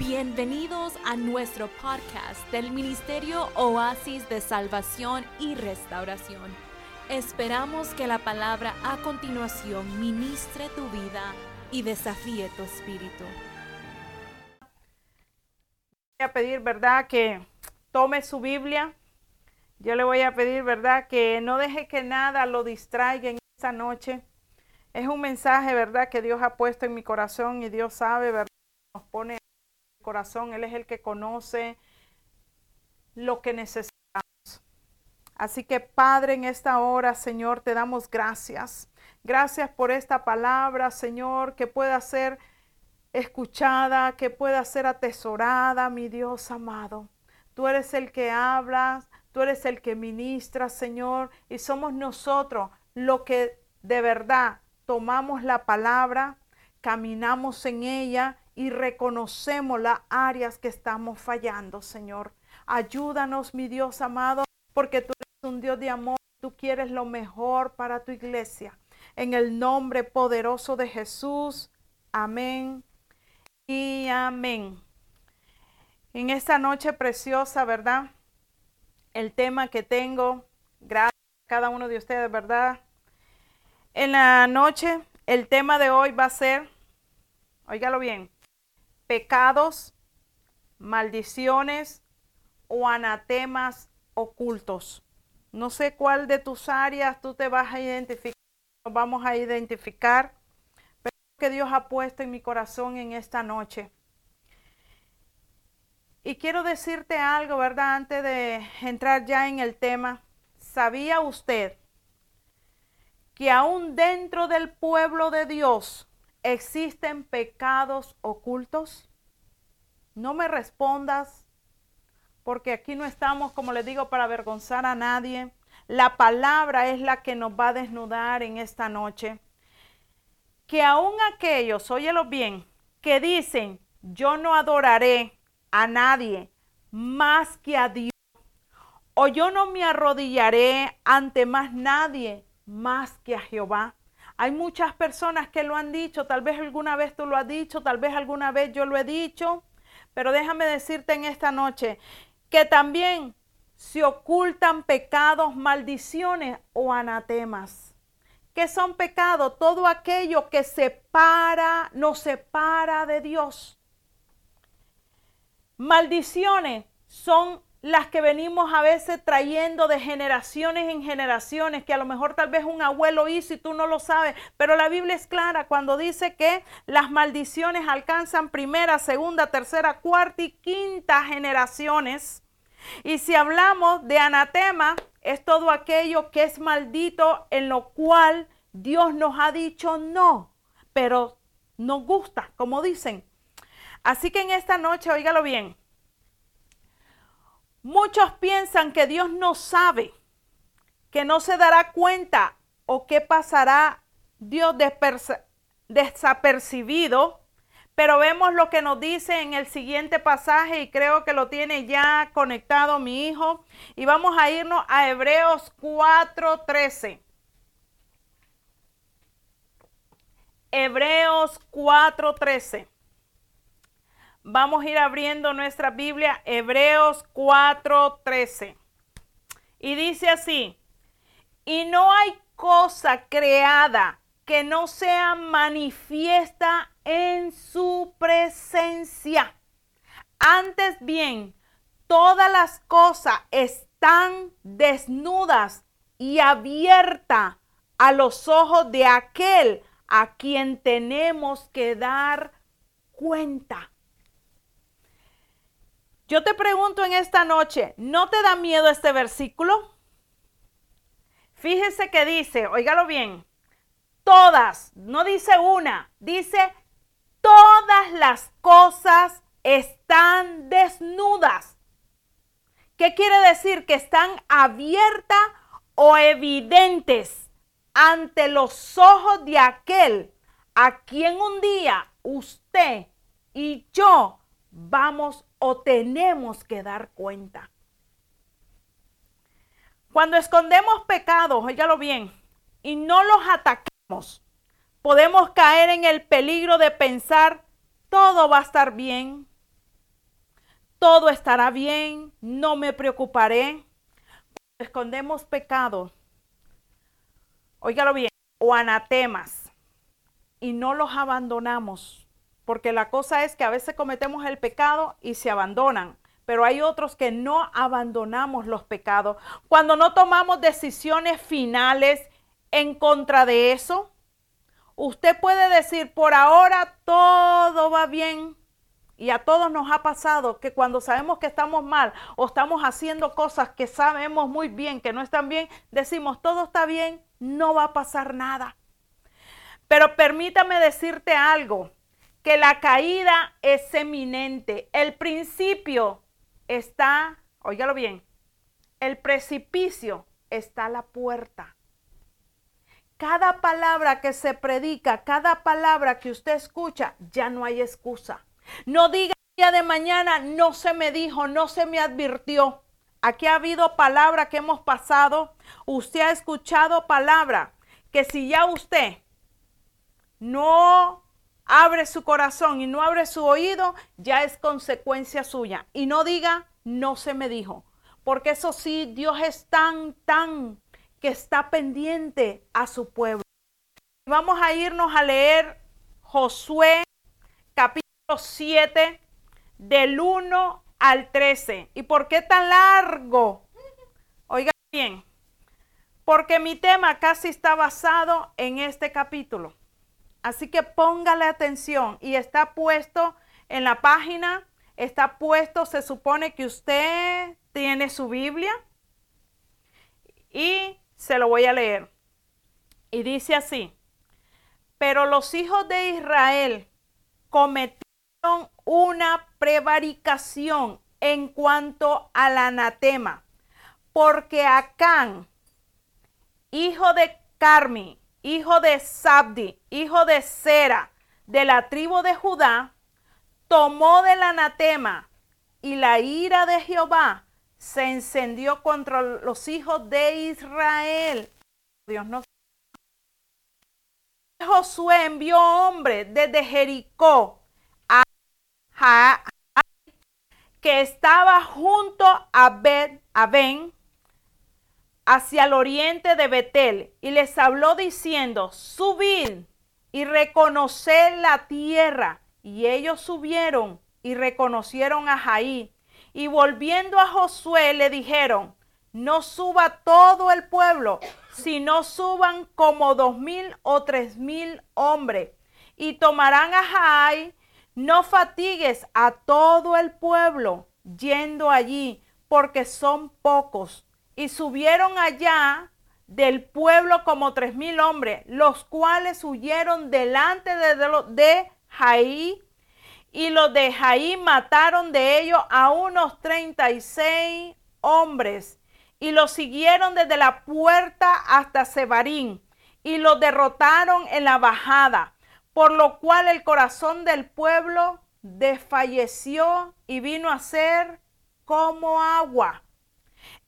Bienvenidos a nuestro podcast del Ministerio Oasis de Salvación y Restauración. Esperamos que la palabra a continuación ministre tu vida y desafíe tu espíritu. Voy a pedir, ¿verdad?, que tome su Biblia. Yo le voy a pedir, ¿verdad?, que no deje que nada lo distraiga en esta noche. Es un mensaje, ¿verdad?, que Dios ha puesto en mi corazón y Dios sabe, ¿verdad?, corazón, Él es el que conoce lo que necesitamos. Así que Padre, en esta hora, Señor, te damos gracias. Gracias por esta palabra, Señor, que pueda ser escuchada, que pueda ser atesorada, mi Dios amado. Tú eres el que hablas, tú eres el que ministra, Señor, y somos nosotros lo que de verdad tomamos la palabra, caminamos en ella y reconocemos las áreas que estamos fallando, Señor. Ayúdanos, mi Dios amado, porque tú eres un Dios de amor, tú quieres lo mejor para tu iglesia. En el nombre poderoso de Jesús, amén y amén. En esta noche preciosa, ¿verdad? El tema que tengo, gracias a cada uno de ustedes, ¿verdad? En la noche, el tema de hoy va a ser, óigalo bien, pecados, maldiciones o anatemas ocultos. No sé cuál de tus áreas tú te vas a identificar, vamos a identificar, pero que Dios ha puesto en mi corazón en esta noche. Y quiero decirte algo, ¿verdad? Antes de entrar ya en el tema, ¿sabía usted que aún dentro del pueblo de Dios ¿Existen pecados ocultos? No me respondas, porque aquí no estamos, como les digo, para avergonzar a nadie. La palabra es la que nos va a desnudar en esta noche. Que aún aquellos, óyelo bien, que dicen, yo no adoraré a nadie más que a Dios, o yo no me arrodillaré ante más nadie más que a Jehová. Hay muchas personas que lo han dicho, tal vez alguna vez tú lo has dicho, tal vez alguna vez yo lo he dicho, pero déjame decirte en esta noche que también se ocultan pecados, maldiciones o anatemas. ¿Qué son pecados? Todo aquello que separa, nos separa de Dios. Maldiciones son las que venimos a veces trayendo de generaciones en generaciones, que a lo mejor tal vez un abuelo hizo y tú no lo sabes, pero la Biblia es clara cuando dice que las maldiciones alcanzan primera, segunda, tercera, cuarta y quinta generaciones. Y si hablamos de anatema, es todo aquello que es maldito en lo cual Dios nos ha dicho no, pero nos gusta, como dicen. Así que en esta noche, óigalo bien, Muchos piensan que Dios no sabe, que no se dará cuenta o que pasará Dios desapercibido. Pero vemos lo que nos dice en el siguiente pasaje y creo que lo tiene ya conectado mi hijo. Y vamos a irnos a Hebreos 4:13. Hebreos 4:13. Vamos a ir abriendo nuestra Biblia, Hebreos 4:13. Y dice así, y no hay cosa creada que no sea manifiesta en su presencia. Antes bien, todas las cosas están desnudas y abiertas a los ojos de aquel a quien tenemos que dar cuenta. Yo te pregunto en esta noche, ¿no te da miedo este versículo? Fíjese que dice, óigalo bien, todas, no dice una, dice todas las cosas están desnudas. ¿Qué quiere decir? Que están abiertas o evidentes ante los ojos de aquel a quien un día usted y yo vamos o tenemos que dar cuenta. Cuando escondemos pecados, óigalo bien, y no los atacamos, podemos caer en el peligro de pensar todo va a estar bien, todo estará bien, no me preocuparé. Escondemos pecados, óigalo bien, o anatemas, y no los abandonamos, porque la cosa es que a veces cometemos el pecado y se abandonan, pero hay otros que no abandonamos los pecados. Cuando no tomamos decisiones finales en contra de eso, usted puede decir, por ahora todo va bien, y a todos nos ha pasado que cuando sabemos que estamos mal o estamos haciendo cosas que sabemos muy bien que no están bien, decimos, todo está bien, no va a pasar nada. Pero permítame decirte algo, que la caída es eminente. El principio está, óigalo bien, el precipicio está a la puerta. Cada palabra que se predica, cada palabra que usted escucha, ya no hay excusa. No diga el día de mañana, no se me dijo, no se me advirtió. Aquí ha habido palabra que hemos pasado. Usted ha escuchado palabra que si ya usted no abre su corazón y no abre su oído, ya es consecuencia suya. Y no diga, no se me dijo. Porque eso sí, Dios es tan, tan que está pendiente a su pueblo. Vamos a irnos a leer Josué capítulo 7 del 1 al 13. ¿Y por qué tan largo? Oiga bien, porque mi tema casi está basado en este capítulo. Así que póngale atención y está puesto en la página, está puesto, se supone que usted tiene su Biblia y se lo voy a leer. Y dice así, pero los hijos de Israel cometieron una prevaricación en cuanto al anatema, porque Acán, hijo de Carmi, hijo de Sabdi, hijo de Sera, de la tribu de Judá, tomó del anatema y la ira de Jehová se encendió contra los hijos de Israel. Dios no. Josué envió hombres desde Jericó que estaba junto a Bet, a Ben, hacia el oriente de Betel, y les habló diciendo, subid y reconoced la tierra. Y ellos subieron y reconocieron a Jaí. Y volviendo a Josué le dijeron, no suba todo el pueblo, sino suban como dos mil o tres mil hombres. Y tomarán a Jaí no fatigues a todo el pueblo yendo allí, porque son pocos. Y subieron allá del pueblo como tres mil hombres, los cuales huyeron delante de, de, Jaí, y los de Jaí mataron de ellos a unos treinta y seis hombres, y los siguieron desde la puerta hasta Sebarín, y los derrotaron en la bajada por lo cual el corazón del pueblo desfalleció y vino a ser como agua.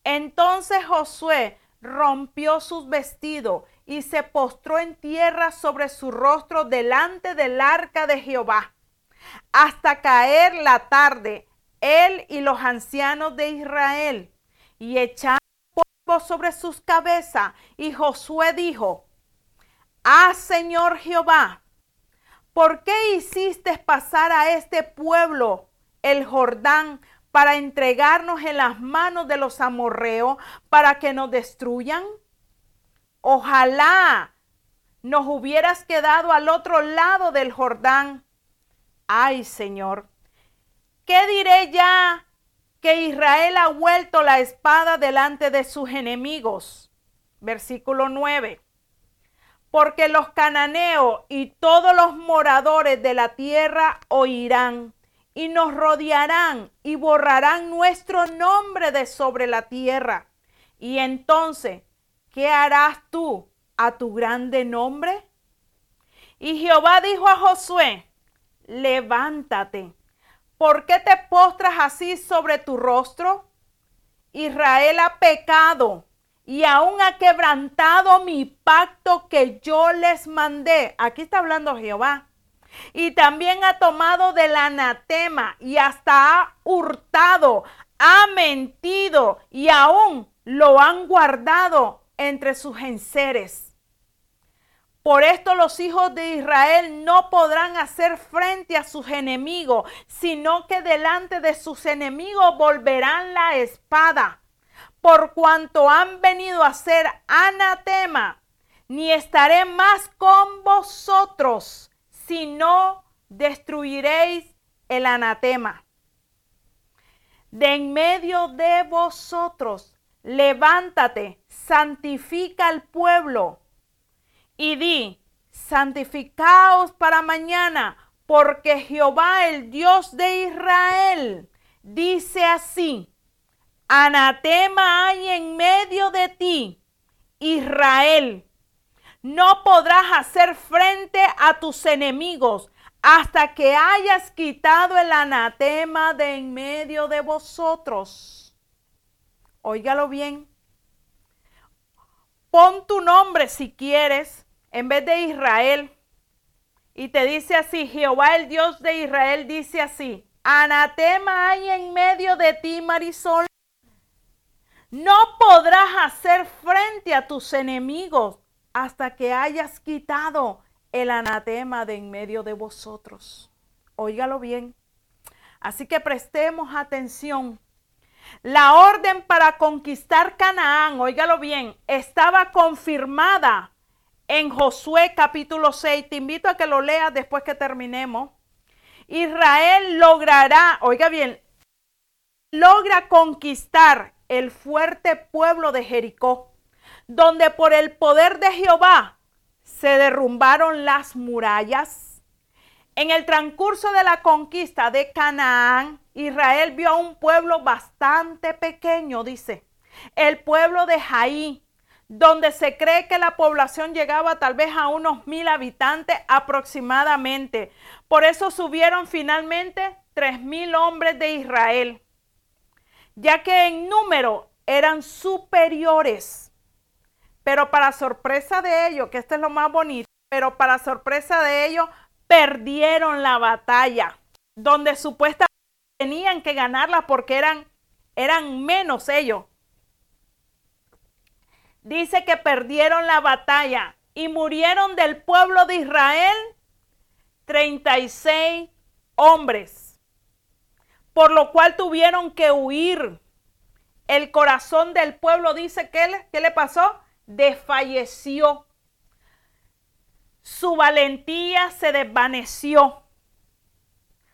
Entonces Josué rompió sus vestidos y se postró en tierra sobre su rostro delante del arca de Jehová. Hasta caer la tarde, él y los ancianos de Israel, y echaron polvo sobre sus cabezas. Y Josué dijo, Ah, Señor Jehová, ¿por qué hiciste pasar a este pueblo el Jordán para entregarnos en las manos de los amorreos para que nos destruyan? Ojalá nos hubieras quedado al otro lado del Jordán. Ay, Señor, ¿qué diré ya que Israel ha vuelto la espada delante de sus enemigos? Versículo 9 porque los cananeos y todos los moradores de la tierra oirán y nos rodearán y borrarán nuestro nombre de sobre la tierra. Y entonces, ¿qué harás tú a tu grande nombre? Y Jehová dijo a Josué, levántate, ¿por qué te postras así sobre tu rostro? Israel ha pecado y aún ha quebrantado mi pacto que yo les mandé. Aquí está hablando Jehová. Y también ha tomado del anatema y hasta ha hurtado, ha mentido y aún lo han guardado entre sus enseres. Por esto los hijos de Israel no podrán hacer frente a sus enemigos, sino que delante de sus enemigos volverán la espada, por cuanto han venido a ser anatema, ni estaré más con vosotros, si no destruiréis el anatema. De en medio de vosotros, levántate, santifica al pueblo y di, santificaos para mañana, porque Jehová, el Dios de Israel, dice así, anatema hay en medio de ti, Israel. No podrás hacer frente a tus enemigos hasta que hayas quitado el anatema de en medio de vosotros. Óigalo bien. Pon tu nombre si quieres en vez de Israel. Y te dice así, Jehová el Dios de Israel dice así, anatema hay en medio de ti, Marisol. No podrás hacer frente a tus enemigos hasta que hayas quitado el anatema de en medio de vosotros. Óigalo bien. Así que prestemos atención la orden para conquistar Canaán, óigalo bien, estaba confirmada en Josué capítulo 6. Te invito a que lo leas después que terminemos. Israel logrará, oiga bien, logra conquistar el fuerte pueblo de Jericó, donde por el poder de Jehová se derrumbaron las murallas. En el transcurso de la conquista de Canaán, Israel vio a un pueblo bastante pequeño, dice, el pueblo de Jaí, donde se cree que la población llegaba tal vez a unos mil habitantes aproximadamente. Por eso subieron finalmente tres mil hombres de Israel, ya que en número eran superiores. Pero para sorpresa de ellos, que esto es lo más bonito, pero para sorpresa de ellos, perdieron la batalla, donde supuestamente tenían que ganarla porque eran, eran menos ellos. Dice que perdieron la batalla y murieron del pueblo de Israel 36 hombres, por lo cual tuvieron que huir. El corazón del pueblo dice que ¿qué le pasó? Desfalleció. Su valentía se desvaneció.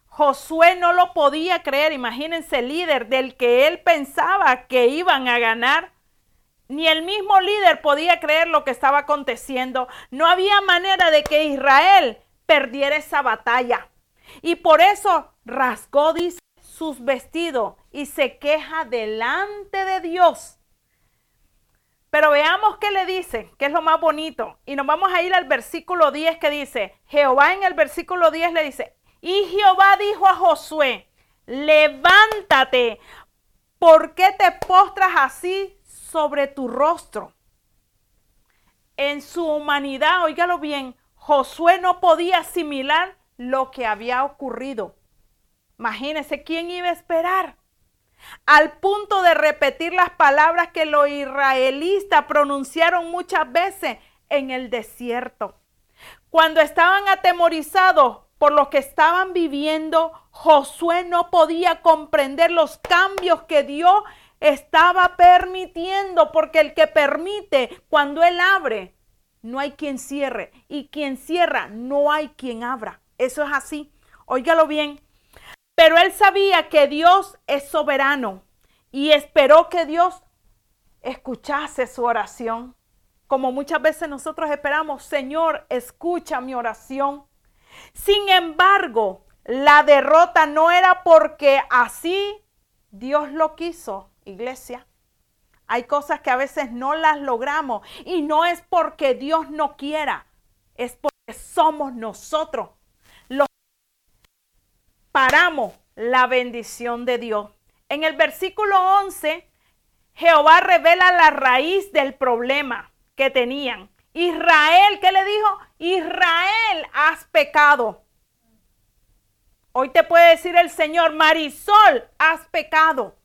Josué no lo podía creer, imagínense, líder del que él pensaba que iban a ganar. Ni el mismo líder podía creer lo que estaba aconteciendo. No había manera de que Israel perdiera esa batalla. Y por eso rasgó, sus vestidos y se queja delante de Dios. Pero veamos qué le dice, que es lo más bonito. Y nos vamos a ir al versículo 10 que dice, Jehová en el versículo 10 le dice, y Jehová dijo a Josué, levántate, ¿por qué te postras así sobre tu rostro? En su humanidad, óigalo bien, Josué no podía asimilar lo que había ocurrido. Imagínense quién iba a esperar. Al punto de repetir las palabras que los israelitas pronunciaron muchas veces en el desierto. Cuando estaban atemorizados, por lo que estaban viviendo, Josué no podía comprender los cambios que Dios estaba permitiendo, porque el que permite, cuando Él abre, no hay quien cierre, y quien cierra, no hay quien abra. Eso es así. Óigalo bien. Pero él sabía que Dios es soberano y esperó que Dios escuchase su oración. Como muchas veces nosotros esperamos, Señor, escucha mi oración. Sin embargo, la derrota no era porque así Dios lo quiso, iglesia. Hay cosas que a veces no las logramos y no es porque Dios no quiera, es porque somos nosotros los paramos la bendición de Dios. En el versículo 11, Jehová revela la raíz del problema que tenían. Israel, ¿qué le dijo? Israel, has pecado. Hoy te puede decir el Señor, Marisol, has pecado.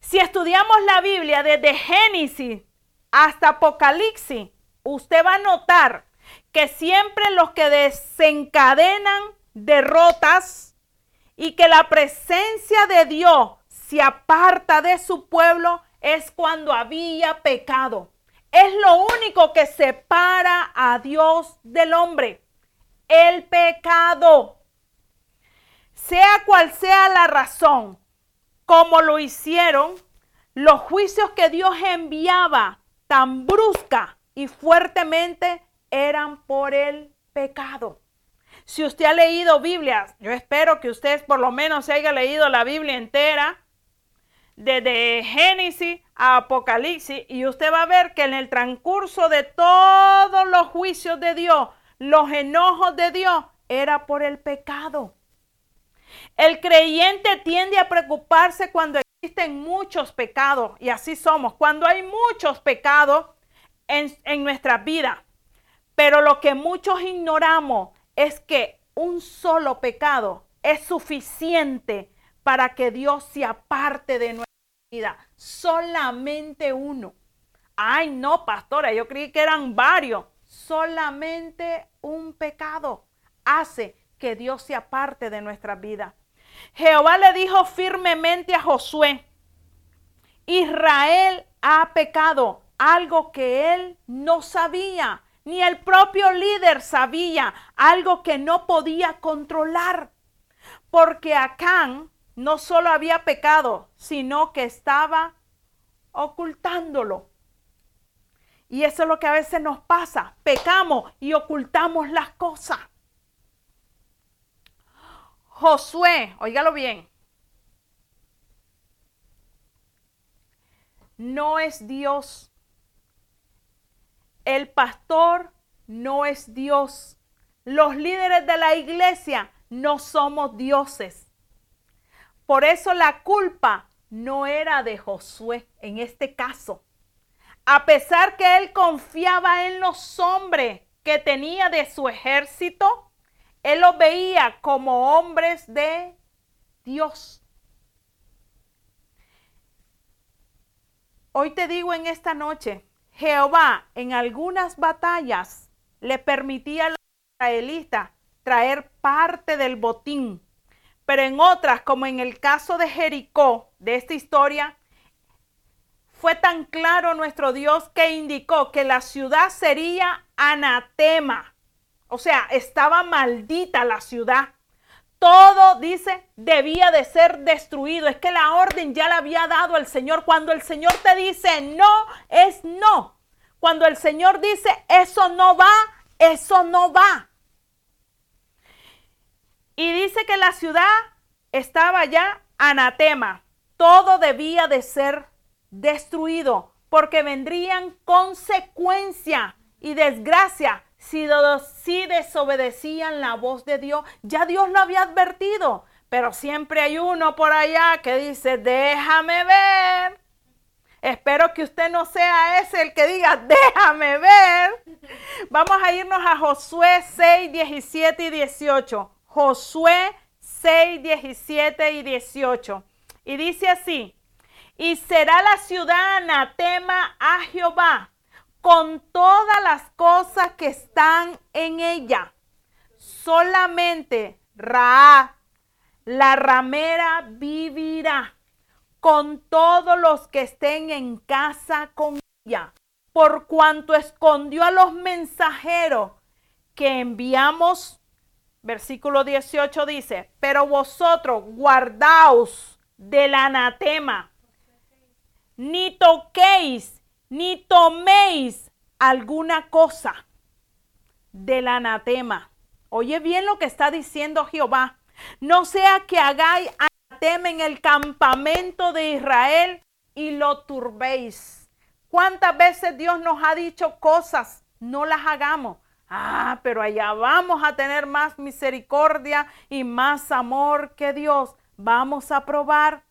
Si estudiamos la Biblia desde Génesis hasta Apocalipsis, usted va a notar que siempre los que desencadenan derrotas y que la presencia de Dios se aparta de su pueblo es cuando había pecado. Es lo único que separa a Dios del hombre. El pecado. Sea cual sea la razón, como lo hicieron, los juicios que Dios enviaba tan brusca y fuertemente eran por el pecado. Si usted ha leído Biblia, yo espero que usted por lo menos haya leído la Biblia entera, desde Génesis a Apocalipsis, y usted va a ver que en el transcurso de todos los juicios de Dios, los enojos de Dios, era por el pecado. El creyente tiende a preocuparse cuando existen muchos pecados, y así somos, cuando hay muchos pecados en, en nuestra vida. Pero lo que muchos ignoramos es que un solo pecado es suficiente para que Dios se aparte de nuestra vida. Solamente uno. Ay, no, pastora, yo creí que eran varios. Solamente un pecado hace que Dios se aparte de nuestra vida. Jehová le dijo firmemente a Josué, Israel ha pecado, algo que él no sabía, ni el propio líder sabía, algo que no podía controlar, porque Acán no solo había pecado, sino que estaba ocultándolo. Y eso es lo que a veces nos pasa, pecamos y ocultamos las cosas. Josué, óigalo bien, no es Dios. El pastor no es Dios. Los líderes de la iglesia no somos dioses. Por eso la culpa no era de Josué en este caso. A pesar que él confiaba en los hombres que tenía de su ejército, él los veía como hombres de Dios. Hoy te digo en esta noche, Jehová en algunas batallas le permitía a los israelitas traer parte del botín, pero en otras, como en el caso de Jericó, de esta historia, fue tan claro nuestro Dios que indicó que la ciudad sería anatema. O sea, estaba maldita la ciudad. Todo, dice, debía de ser destruido. Es que la orden ya la había dado el Señor. Cuando el Señor te dice no, es no. Cuando el Señor dice eso no va, eso no va. Y dice que la ciudad estaba ya anatema. Todo debía de ser destruido porque vendrían consecuencia y desgracia si, desobedecían la voz de Dios, ya Dios lo había advertido. Pero siempre hay uno por allá que dice, déjame ver. Espero que usted no sea ese el que diga, déjame ver. Vamos a irnos a Josué 6, 17 y 18. Josué 6, 17 y 18. Y dice así, y será la ciudad anatema a Jehová con todas las cosas que están en ella. Solamente Ra, la ramera, vivirá con todos los que estén en casa con ella, por cuanto escondió a los mensajeros que enviamos. Versículo 18 dice, pero vosotros guardaos del anatema, ni toquéis ni toméis alguna cosa del anatema. Oye bien lo que está diciendo Jehová. No sea que hagáis anatema en el campamento de Israel y lo turbéis. ¿Cuántas veces Dios nos ha dicho cosas? No las hagamos. Ah, pero allá vamos a tener más misericordia y más amor que Dios. Vamos a probar.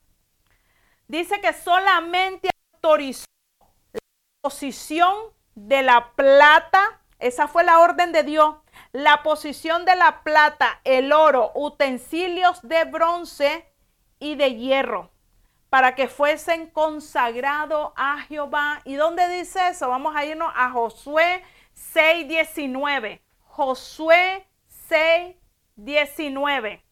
Dice que solamente autorizó posición de la plata, esa fue la orden de Dios, la posición de la plata, el oro, utensilios de bronce y de hierro, para que fuesen consagrados a Jehová. ¿Y dónde dice eso? Vamos a irnos a Josué 6:19. Josué 6:19.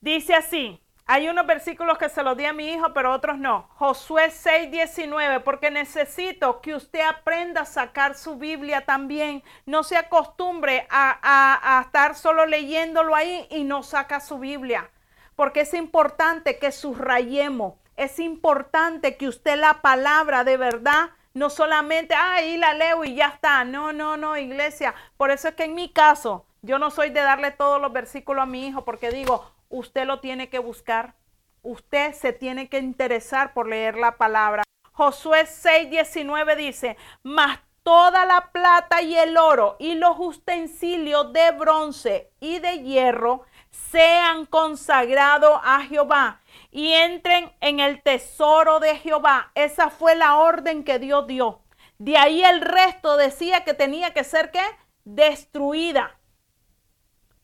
Dice así, hay unos versículos que se los di a mi hijo, pero otros no. Josué 6:19, porque necesito que usted aprenda a sacar su Biblia también. No se acostumbre a, estar solo leyéndolo ahí y no saca su Biblia. Porque es importante que subrayemos. Es importante que usted la palabra de verdad no solamente, ahí la leo y ya está. No, no, no, iglesia. Por eso es que en mi caso, yo no soy de darle todos los versículos a mi hijo porque digo, usted lo tiene que buscar. Usted se tiene que interesar por leer la palabra. Josué 6:19 dice, mas toda la plata y el oro y los utensilios de bronce y de hierro sean consagrados a Jehová y entren en el tesoro de Jehová. Esa fue la orden que Dios dio. De ahí el resto decía que tenía que ser ¿qué? destruida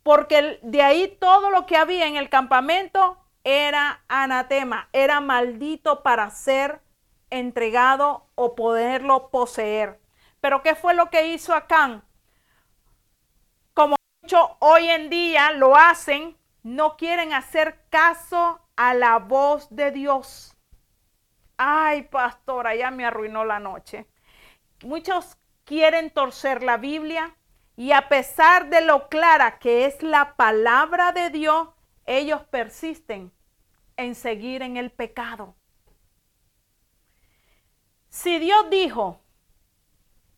porque de ahí todo lo que había en el campamento era anatema, era maldito para ser entregado o poderlo poseer. Pero ¿qué fue lo que hizo Acán? Como mucho hoy en día lo hacen, no quieren hacer caso a la voz de Dios. Ay, pastora, ya me arruinó la noche. Muchos quieren torcer la Biblia, y a pesar de lo clara que es la palabra de Dios, ellos persisten en seguir en el pecado. Si Dios dijo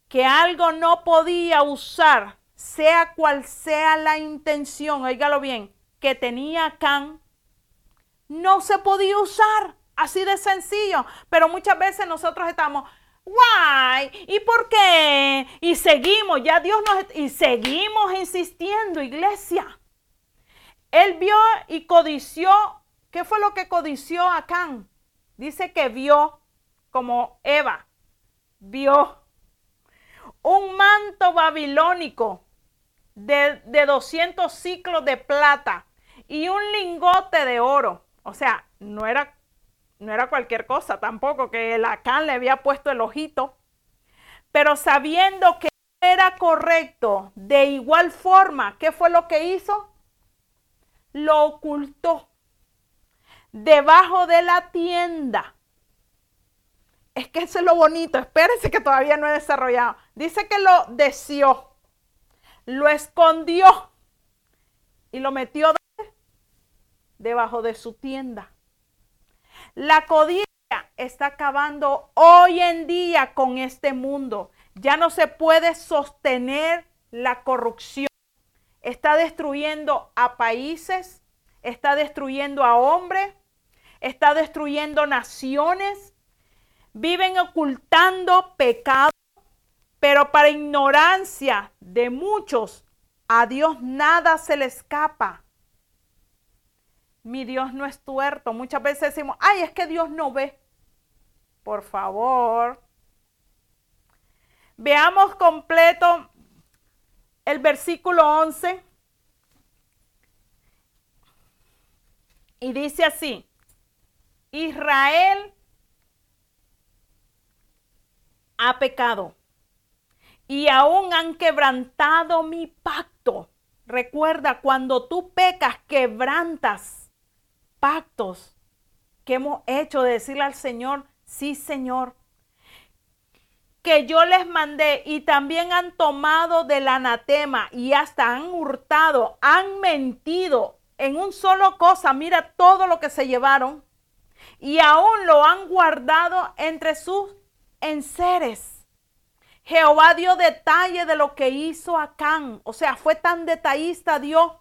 que algo no podía usar, sea cual sea la intención, oígalo bien, que tenía Can, no se podía usar. Así de sencillo. Pero muchas veces nosotros estamos, Why? ¿Y por qué? Y seguimos, ya Dios nos... Y seguimos insistiendo, iglesia. Él vio y codició. ¿Qué fue lo que codició Acán? Dice que vio como Eva. Vio un manto babilónico de, de 200 ciclos de plata y un lingote de oro. O sea, no era no era cualquier cosa tampoco, que Acán le había puesto el ojito, pero sabiendo que era correcto, de igual forma, ¿qué fue lo que hizo? Lo ocultó debajo de la tienda. Es que eso es lo bonito, espérense que todavía no he desarrollado. Dice que lo deseó, lo escondió y lo metió debajo de su tienda. La codicia está acabando hoy en día con este mundo. Ya no se puede sostener la corrupción. Está destruyendo a países, está destruyendo a hombres, está destruyendo naciones. Viven ocultando pecado, pero para ignorancia de muchos, a Dios nada se le escapa mi Dios no es tuerto. Muchas veces decimos, ay, es que Dios no ve. Por favor. Veamos completo el versículo 11. Y dice así, Israel ha pecado y aún han quebrantado mi pacto. Recuerda, cuando tú pecas, quebrantas que hemos hecho de decirle al Señor, sí Señor, que yo les mandé y también han tomado del anatema y hasta han hurtado, han mentido en un solo cosa, mira todo lo que se llevaron y aún lo han guardado entre sus enseres. Jehová dio detalle de lo que hizo Acán, o sea, fue tan detallista Dios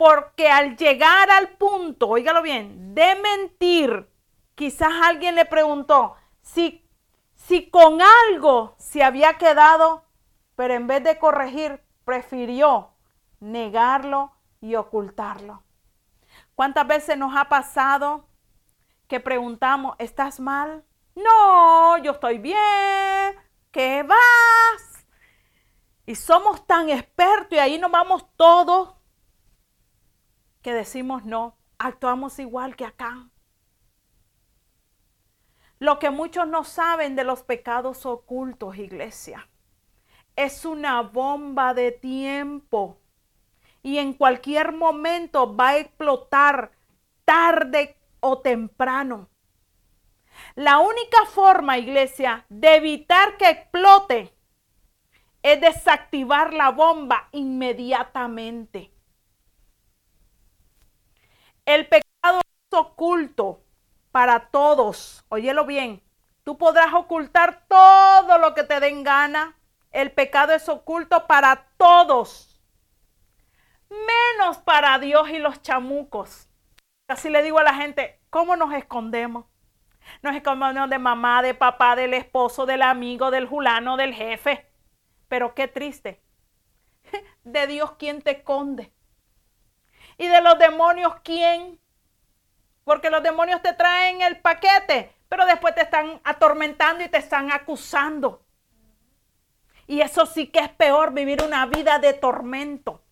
porque al llegar al punto, oígalo bien, de mentir, quizás alguien le preguntó si, si con algo se había quedado, pero en vez de corregir, prefirió negarlo y ocultarlo. ¿Cuántas veces nos ha pasado que preguntamos, ¿estás mal? No, yo estoy bien. ¿Qué vas? Y somos tan expertos y ahí nos vamos todos que decimos no, actuamos igual que acá. Lo que muchos no saben de los pecados ocultos, iglesia, es una bomba de tiempo y en cualquier momento va a explotar tarde o temprano. La única forma, iglesia, de evitar que explote es desactivar la bomba inmediatamente. El pecado es oculto para todos. Óyelo bien. Tú podrás ocultar todo lo que te den gana. El pecado es oculto para todos. Menos para Dios y los chamucos. Así le digo a la gente, ¿cómo nos escondemos? Nos escondemos de mamá, de papá, del esposo, del amigo, del julano, del jefe. Pero qué triste. De Dios, ¿quién te esconde? Y de los demonios, ¿quién? Porque los demonios te traen el paquete, pero después te están atormentando y te están acusando. Y eso sí que es peor, vivir una vida de tormento.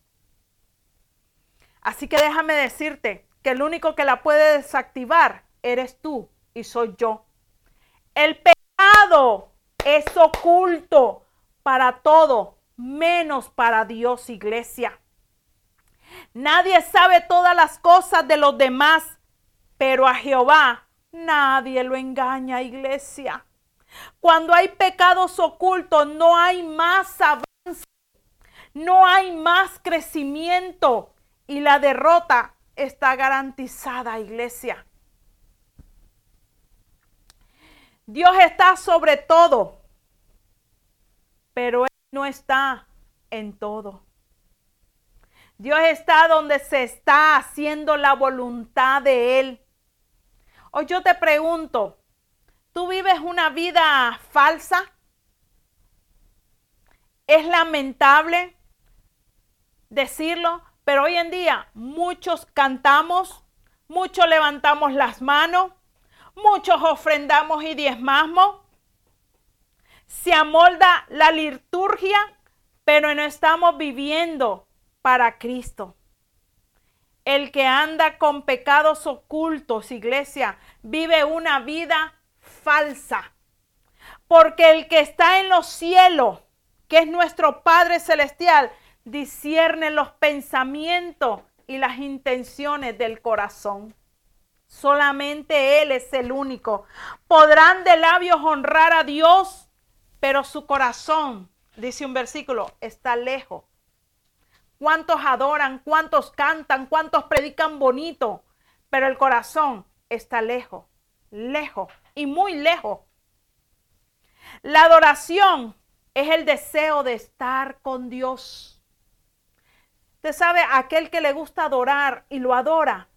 Así que déjame decirte que el único que la puede desactivar eres tú y soy yo. El pecado es oculto para todo, menos para Dios, iglesia. Nadie sabe todas las cosas de los demás, pero a Jehová nadie lo engaña, iglesia. Cuando hay pecados ocultos, no hay más avance, no hay más crecimiento y la derrota está garantizada, iglesia. Dios está sobre todo, pero Él no está en todo. Dios está donde se está haciendo la voluntad de Él. Hoy yo te pregunto, ¿tú vives una vida falsa? Es lamentable decirlo, pero hoy en día muchos cantamos, muchos levantamos las manos, muchos ofrendamos y diezmamos. Se amolda la liturgia, pero no estamos viviendo para Cristo. El que anda con pecados ocultos, iglesia, vive una vida falsa. Porque el que está en los cielos, que es nuestro Padre Celestial, discierne los pensamientos y las intenciones del corazón. Solamente Él es el único. Podrán de labios honrar a Dios, pero su corazón, dice un versículo, está lejos cuántos adoran, cuántos cantan, cuántos predican bonito, pero el corazón está lejos, lejos y muy lejos. La adoración es el deseo de estar con Dios. Usted sabe, aquel que le gusta adorar y lo adora,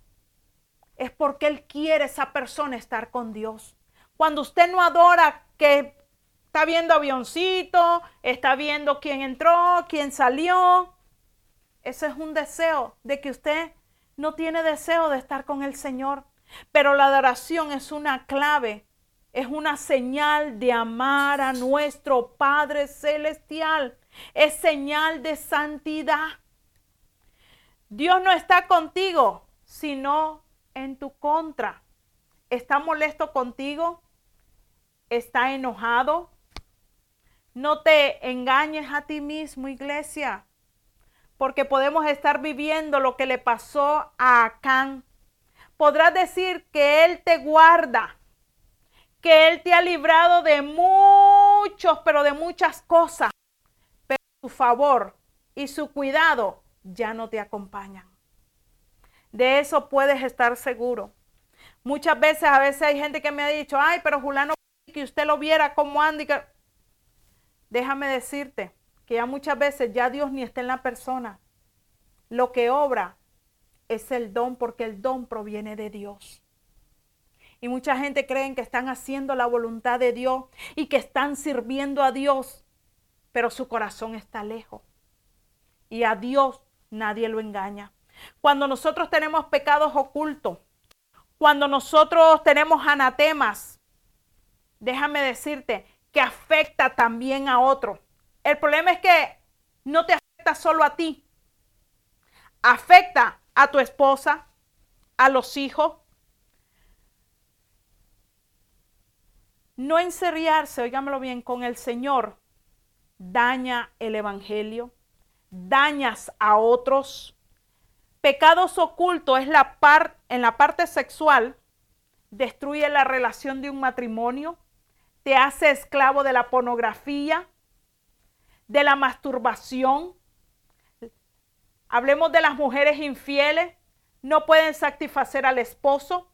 es porque él quiere esa persona estar con Dios. Cuando usted no adora, que está viendo avioncito, está viendo quién entró, quién salió, ese es un deseo de que usted no tiene deseo de estar con el Señor. Pero la adoración es una clave, es una señal de amar a nuestro Padre Celestial. Es señal de santidad. Dios no está contigo, sino en tu contra. ¿Está molesto contigo? ¿Está enojado? No te engañes a ti mismo, iglesia porque podemos estar viviendo lo que le pasó a Acán. Podrás decir que Él te guarda, que Él te ha librado de muchos, pero de muchas cosas, pero su favor y su cuidado ya no te acompañan. De eso puedes estar seguro. Muchas veces, a veces hay gente que me ha dicho, ay, pero Julano, que usted lo viera como anda. Déjame decirte, que ya muchas veces ya Dios ni está en la persona. Lo que obra es el don porque el don proviene de Dios. Y mucha gente cree que están haciendo la voluntad de Dios y que están sirviendo a Dios, pero su corazón está lejos. Y a Dios nadie lo engaña. Cuando nosotros tenemos pecados ocultos, cuando nosotros tenemos anatemas, déjame decirte que afecta también a otros. El problema es que no te afecta solo a ti. Afecta a tu esposa, a los hijos. No encerriarse, oigámoslo bien, con el Señor daña el Evangelio, dañas a otros. Pecados ocultos es la par, en la parte sexual, destruye la relación de un matrimonio, te hace esclavo de la pornografía, de la masturbación. Hablemos de las mujeres infieles, no pueden satisfacer al esposo.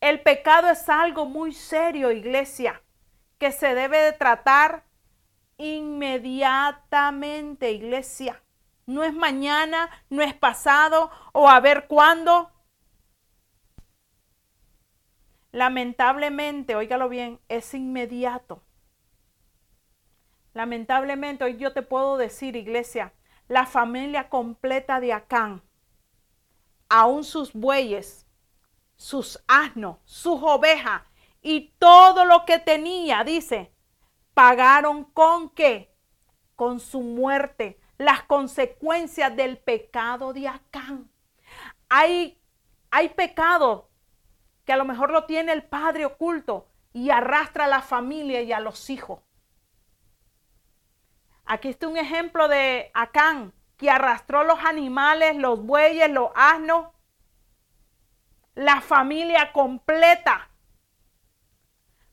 El pecado es algo muy serio, iglesia, que se debe de tratar inmediatamente, iglesia. No es mañana, no es pasado o a ver cuándo. Lamentablemente, óigalo bien, es inmediato. Lamentablemente, hoy yo te puedo decir, iglesia, la familia completa de Acán, aún sus bueyes, sus asnos, sus ovejas y todo lo que tenía, dice, pagaron con qué? Con su muerte, las consecuencias del pecado de Acán. Hay, hay pecado que a lo mejor lo tiene el padre oculto y arrastra a la familia y a los hijos. Aquí está un ejemplo de Acán, que arrastró los animales, los bueyes, los asnos, la familia completa.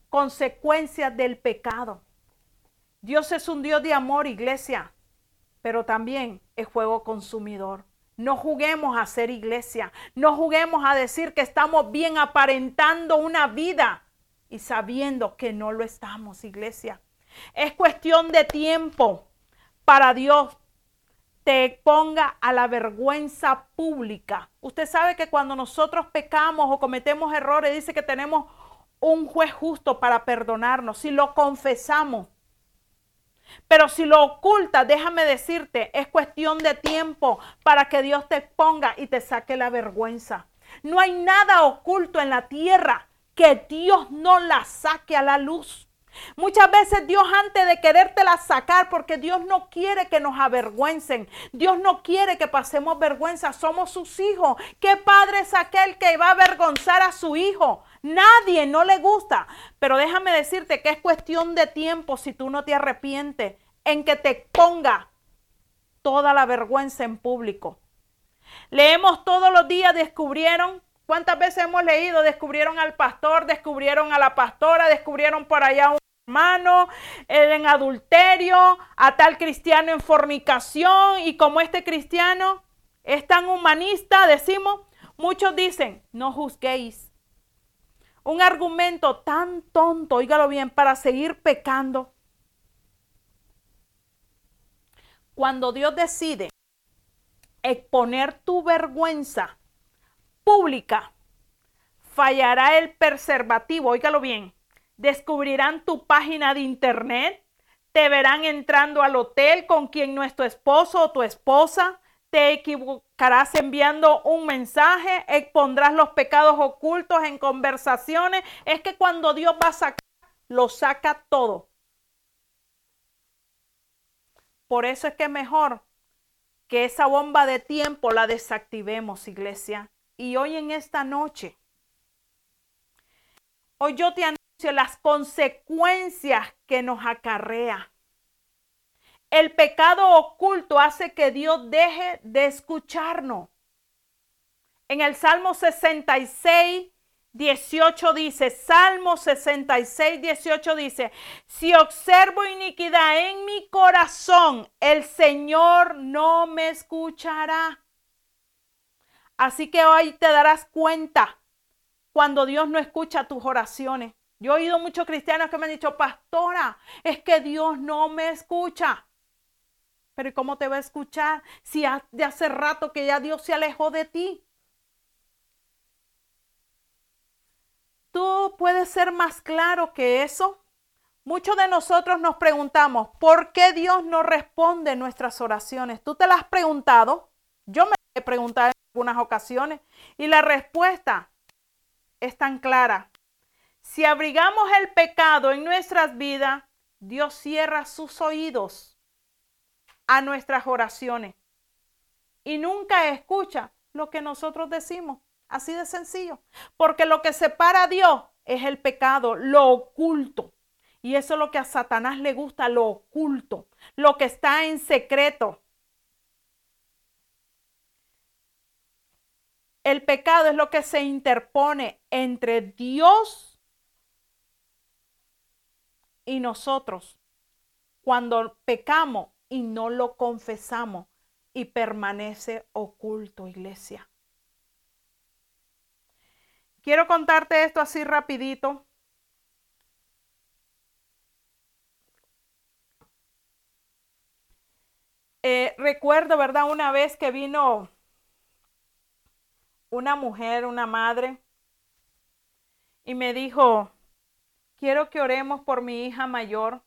Consecuencias del pecado. Dios es un Dios de amor, iglesia, pero también es juego consumidor. No juguemos a ser iglesia, no juguemos a decir que estamos bien aparentando una vida y sabiendo que no lo estamos, iglesia. Es cuestión de tiempo para Dios te ponga a la vergüenza pública. Usted sabe que cuando nosotros pecamos o cometemos errores, dice que tenemos un juez justo para perdonarnos. Si lo confesamos, pero si lo ocultas, déjame decirte, es cuestión de tiempo para que Dios te ponga y te saque la vergüenza. No hay nada oculto en la tierra que Dios no la saque a la luz. Muchas veces Dios antes de querértela sacar, porque Dios no quiere que nos avergüencen, Dios no quiere que pasemos vergüenza, somos sus hijos. ¿Qué padre es aquel que va a avergonzar a su hijo? Nadie, no le gusta. Pero déjame decirte que es cuestión de tiempo si tú no te arrepientes en que te ponga toda la vergüenza en público. Leemos todos los días, descubrieron, ¿cuántas veces hemos leído? Descubrieron al pastor, descubrieron a la pastora, descubrieron por allá un hermano en adulterio, a tal cristiano en fornicación y como este cristiano es tan humanista, decimos, muchos dicen, no juzguéis un argumento tan tonto, oígalo bien, para seguir pecando. Cuando Dios decide exponer tu vergüenza pública, fallará el preservativo, óigalo bien, descubrirán tu página de internet, te verán entrando al hotel con quien no es tu esposo o tu esposa, te equivocarás enviando un mensaje, expondrás los pecados ocultos en conversaciones. Es que cuando Dios va a sacar, lo saca todo. Por eso es que mejor que esa bomba de tiempo la desactivemos, iglesia. Y hoy en esta noche, hoy yo te las consecuencias que nos acarrea el pecado oculto hace que Dios deje de escucharnos. En el Salmo 66, 18 dice, Salmo 66, 18 dice, si observo iniquidad en mi corazón, el Señor no me escuchará. Así que hoy te darás cuenta cuando Dios no escucha tus oraciones. Yo he oído muchos cristianos que me han dicho, pastora, es que Dios no me escucha. Pero ¿y cómo te va a escuchar si de hace rato que ya Dios se alejó de ti? ¿Tú puedes ser más claro que eso? Muchos de nosotros nos preguntamos, ¿por qué Dios no responde nuestras oraciones? ¿Tú te las has preguntado? Yo me he preguntado en algunas ocasiones y la respuesta es tan clara. Si abrigamos el pecado en nuestras vidas, Dios cierra sus oídos a nuestras oraciones y nunca escucha lo que nosotros decimos. Así de sencillo. Porque lo que separa a Dios es el pecado, lo oculto. Y eso es lo que a Satanás le gusta, lo oculto, lo que está en secreto. El pecado es lo que se interpone entre Dios y nosotros. Cuando pecamos y no lo confesamos y permanece oculto, iglesia. Quiero contarte esto así rapidito. Eh, recuerdo, ¿verdad? Una vez que vino una mujer, una madre, y me dijo, quiero que oremos por mi hija mayor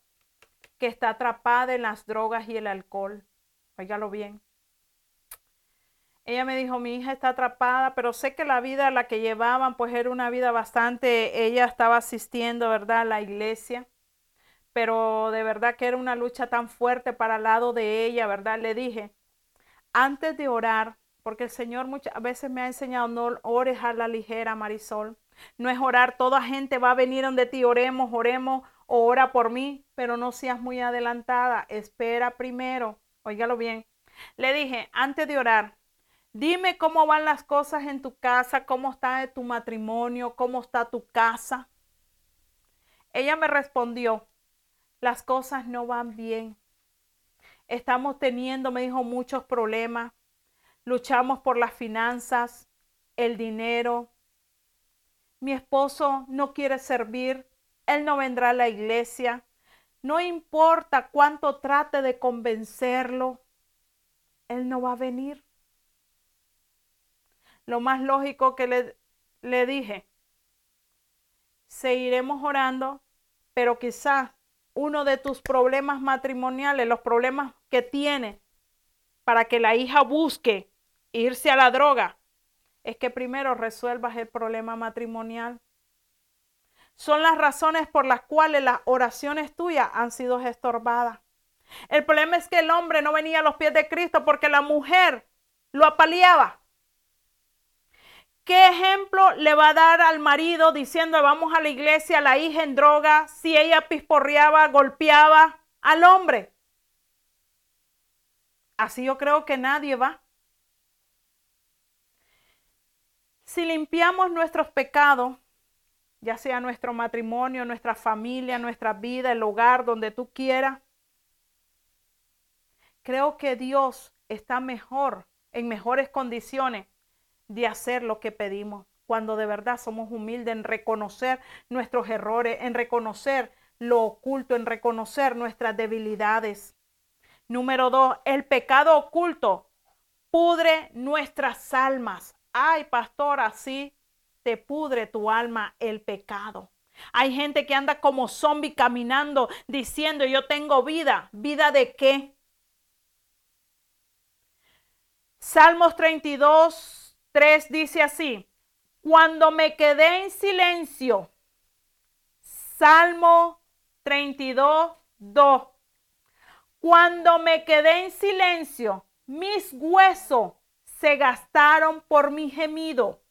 que está atrapada en las drogas y el alcohol. Óigalo bien. Ella me dijo, mi hija está atrapada, pero sé que la vida la que llevaban, pues era una vida bastante, ella estaba asistiendo, ¿verdad?, a la iglesia, pero de verdad que era una lucha tan fuerte para el lado de ella, ¿verdad? Le dije, antes de orar, porque el Señor muchas veces me ha enseñado, no ores a la ligera, Marisol. No es orar, toda gente va a venir donde ti, oremos, oremos, ora por mí, pero no seas muy adelantada, espera primero, óigalo bien. Le dije, antes de orar, dime cómo van las cosas en tu casa, cómo está tu matrimonio, cómo está tu casa. Ella me respondió, las cosas no van bien. Estamos teniendo, me dijo, muchos problemas luchamos por las finanzas, el dinero. Mi esposo no quiere servir, él no vendrá a la iglesia. No importa cuánto trate de convencerlo, él no va a venir. Lo más lógico que le, le dije, seguiremos orando, pero quizás uno de tus problemas matrimoniales, los problemas que tiene para que la hija busque irse a la droga, es que primero resuelvas el problema matrimonial. Son las razones por las cuales las oraciones tuyas han sido estorbadas. El problema es que el hombre no venía a los pies de Cristo porque la mujer lo apaleaba. ¿Qué ejemplo le va a dar al marido diciendo vamos a la iglesia, la hija en droga, si ella pisporreaba, golpeaba al hombre? Así yo creo que nadie va. Si limpiamos nuestros pecados, ya sea nuestro matrimonio, nuestra familia, nuestra vida, el hogar, donde tú quieras, creo que Dios está mejor, en mejores condiciones de hacer lo que pedimos, cuando de verdad somos humildes en reconocer nuestros errores, en reconocer lo oculto, en reconocer nuestras debilidades. Número dos, el pecado oculto pudre nuestras almas ay, pastor, así te pudre tu alma el pecado. Hay gente que anda como zombie caminando diciendo yo tengo vida. ¿Vida de qué? Salmos 32, 3 dice así, cuando me quedé en silencio, Salmo 32, 2, cuando me quedé en silencio, mis huesos se gastaron por mi gemido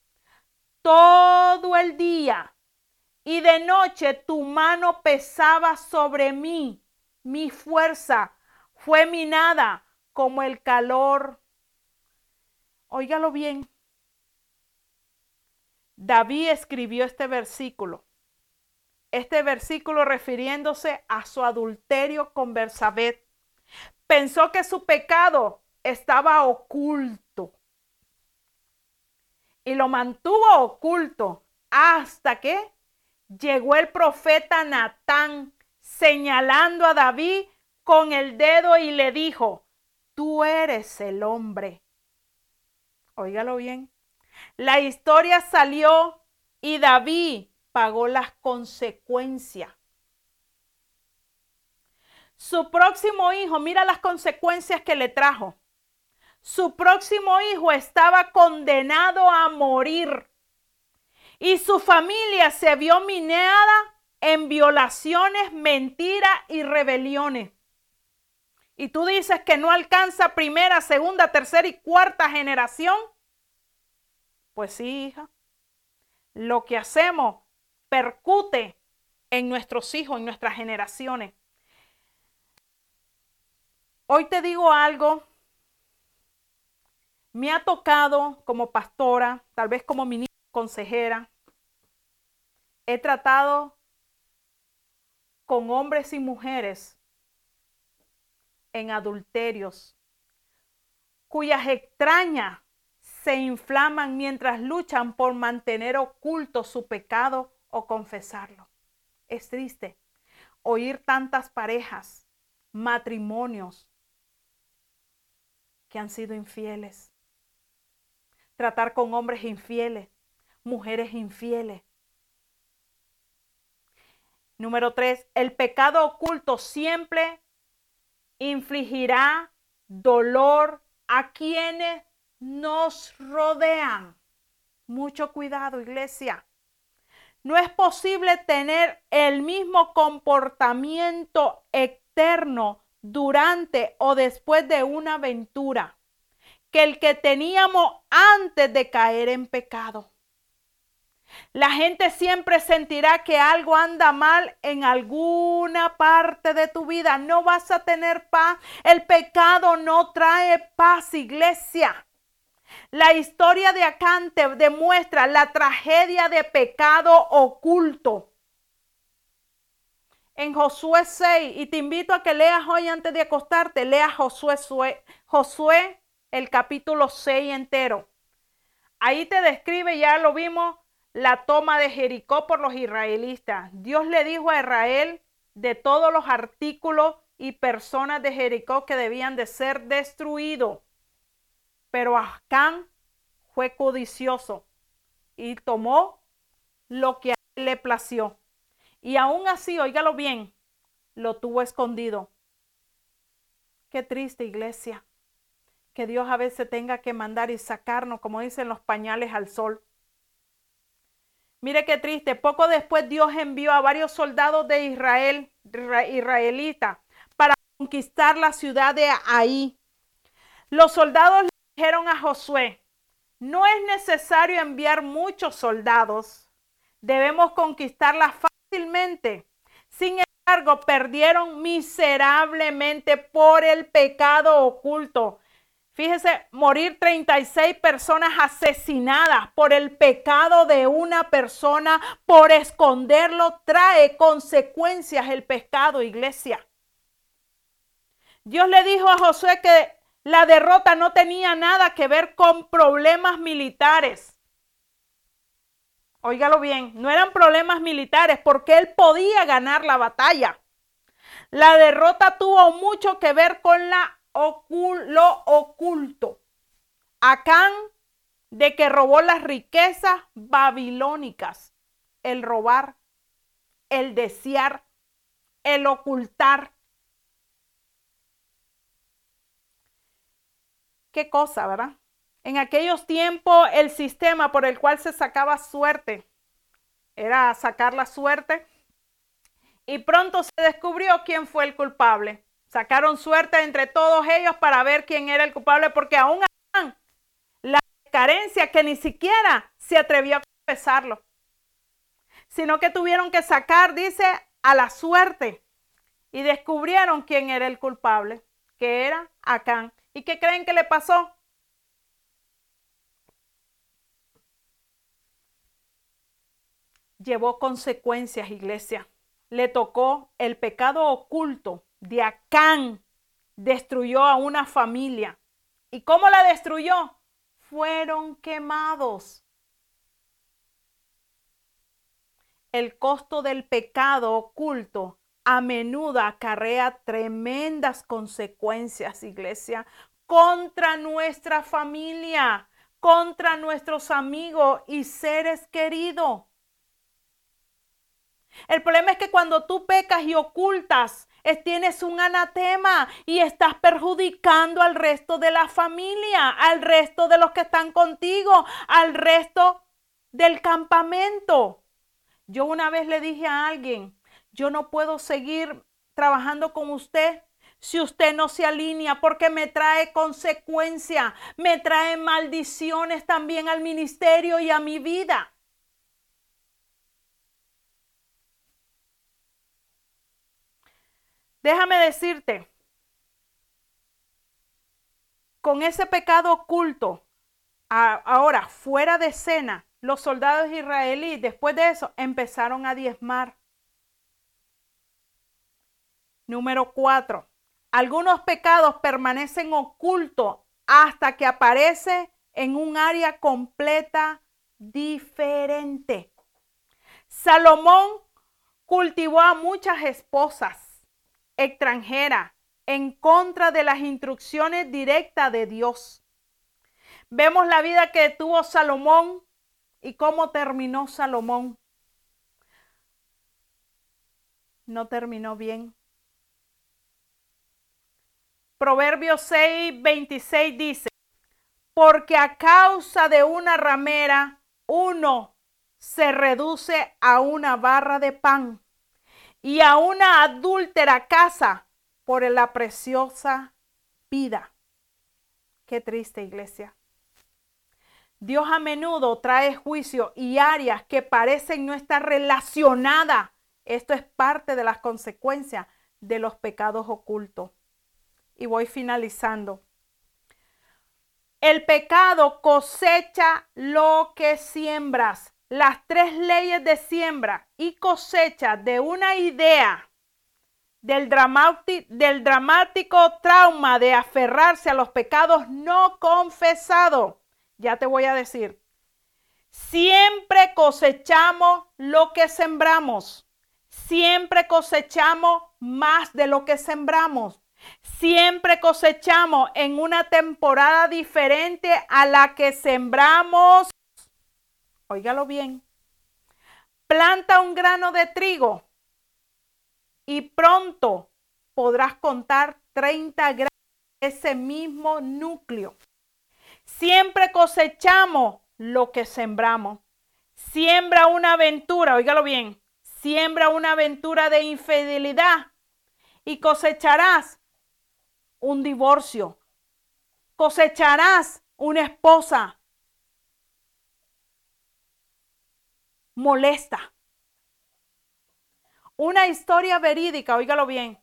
todo el día y de noche tu mano pesaba sobre mí. Mi fuerza fue minada como el calor. Óigalo bien. David escribió este versículo. Este versículo refiriéndose a su adulterio con Bersabet. Pensó que su pecado estaba oculto. Y lo mantuvo oculto hasta que llegó el profeta Natán señalando a David con el dedo y le dijo, tú eres el hombre. Óigalo bien. La historia salió y David pagó las consecuencias. Su próximo hijo, mira las consecuencias que le trajo su próximo hijo estaba condenado a morir y su familia se vio minada en violaciones, mentiras y rebeliones. y tú dices que no alcanza primera, segunda, tercera y cuarta generación, pues sí, hija, lo que hacemos percute en nuestros hijos, en nuestras generaciones. Hoy te digo algo, me ha tocado como pastora, tal vez como ministra consejera, he tratado con hombres y mujeres en adulterios, cuyas extrañas se inflaman mientras luchan por mantener oculto su pecado o confesarlo. Es triste oír tantas parejas, matrimonios que han sido infieles. Tratar con hombres infieles, mujeres infieles. Número tres, el pecado oculto siempre infligirá dolor a quienes nos rodean. Mucho cuidado, iglesia. No es posible tener el mismo comportamiento externo durante o después de una aventura que el que teníamos antes de caer en pecado. La gente siempre sentirá que algo anda mal en alguna parte de tu vida. No vas a tener paz. El pecado no trae paz, iglesia. La historia de Acante demuestra la tragedia de pecado oculto. En Josué 6, y te invito a que leas hoy antes de acostarte, lea Josué, Josué el capítulo 6 entero. Ahí te describe, ya lo vimos, la toma de Jericó por los israelitas. Dios le dijo a Israel de todos los artículos y personas de Jericó que debían de ser destruidos. Pero Acán fue codicioso y tomó lo que a él le plació. Y aún así, óigalo bien, lo tuvo escondido. Qué triste iglesia, que Dios a veces tenga que mandar y sacarnos, como dicen los pañales al sol. Mire qué triste, poco después Dios envió a varios soldados de Israel, israelita, para conquistar la ciudad de Ahí. Los soldados dijeron a Josué, no es necesario enviar muchos soldados, debemos conquistarla fácilmente. Sin embargo, perdieron miserablemente por el pecado oculto. Fíjese, morir 36 personas asesinadas por el pecado de una persona, por esconderlo, trae consecuencias el pecado, iglesia. Dios le dijo a Josué que la derrota no tenía nada que ver con problemas militares. Óigalo bien, no eran problemas militares porque él podía ganar la batalla. La derrota tuvo mucho que ver con la lo oculto. Acán de que robó las riquezas babilónicas, el robar, el desear, el ocultar, Qué cosa, ¿verdad? En aquellos tiempos el sistema por el cual se sacaba suerte era sacar la suerte y pronto se descubrió quién fue el culpable. Sacaron suerte entre todos ellos para ver quién era el culpable porque aún la carencia que ni siquiera se atrevió a confesarlo, sino que tuvieron que sacar, dice, a la suerte y descubrieron quién era el culpable, que era Acán. ¿Y qué creen que le pasó? Llevó consecuencias, iglesia. Le tocó el pecado oculto de Acán. Destruyó a una familia. ¿Y cómo la destruyó? Fueron quemados. El costo del pecado oculto a menudo acarrea tremendas consecuencias, iglesia, contra nuestra familia, contra nuestros amigos y seres queridos. El problema es que cuando tú pecas y ocultas, tienes un anatema y estás perjudicando al resto de la familia, al resto de los que están contigo, al resto del campamento. Yo una vez le dije a alguien, yo no puedo seguir trabajando con usted si usted no se alinea, porque me trae consecuencia, me trae maldiciones también al ministerio y a mi vida. Déjame decirte, con ese pecado oculto, ahora fuera de escena, los soldados israelíes después de eso empezaron a diezmar. Número cuatro, algunos pecados permanecen ocultos hasta que aparece en un área completa diferente. Salomón cultivó a muchas esposas extranjeras en contra de las instrucciones directas de Dios. Vemos la vida que tuvo Salomón y cómo terminó Salomón. No terminó bien. Proverbios 6, 26 dice, porque a causa de una ramera uno se reduce a una barra de pan y a una adúltera casa por la preciosa vida. Qué triste iglesia. Dios a menudo trae juicio y áreas que parecen no estar relacionadas. Esto es parte de las consecuencias de los pecados ocultos. Y voy finalizando. El pecado cosecha lo que siembras. Las tres leyes de siembra y cosecha de una idea del, dramático trauma de aferrarse a los pecados no confesados. Ya te voy a decir. Siempre cosechamos lo que sembramos. Siempre cosechamos más de lo que sembramos. Siempre cosechamos en una temporada diferente a la que sembramos. Óigalo bien. Planta un grano de trigo y pronto podrás contar 30 gramos de ese mismo núcleo. Siempre cosechamos lo que sembramos. Siembra una aventura, óigalo bien, siembra una aventura de infidelidad y cosecharás un divorcio. Cosecharás una esposa molesta. Una historia verídica, óigalo bien.